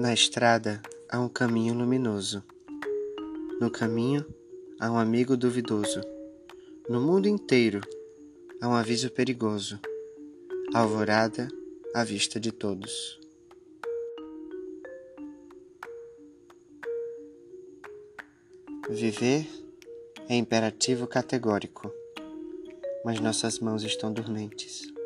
Na estrada há um caminho luminoso. No caminho há um amigo duvidoso. No mundo inteiro há um aviso perigoso. Alvorada à vista de todos. Viver é imperativo categórico, mas nossas mãos estão dormentes.